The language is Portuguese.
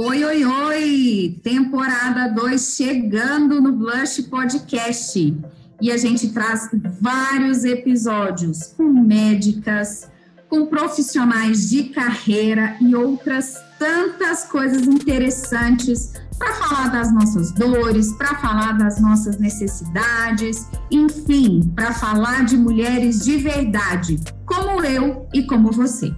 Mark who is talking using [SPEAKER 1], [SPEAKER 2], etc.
[SPEAKER 1] Oi, oi, oi! Temporada 2 chegando no Blush Podcast. E a gente traz vários episódios com médicas, com profissionais de carreira e outras tantas coisas interessantes para falar das nossas dores, para falar das nossas necessidades, enfim, para falar de mulheres de verdade, como eu e como você.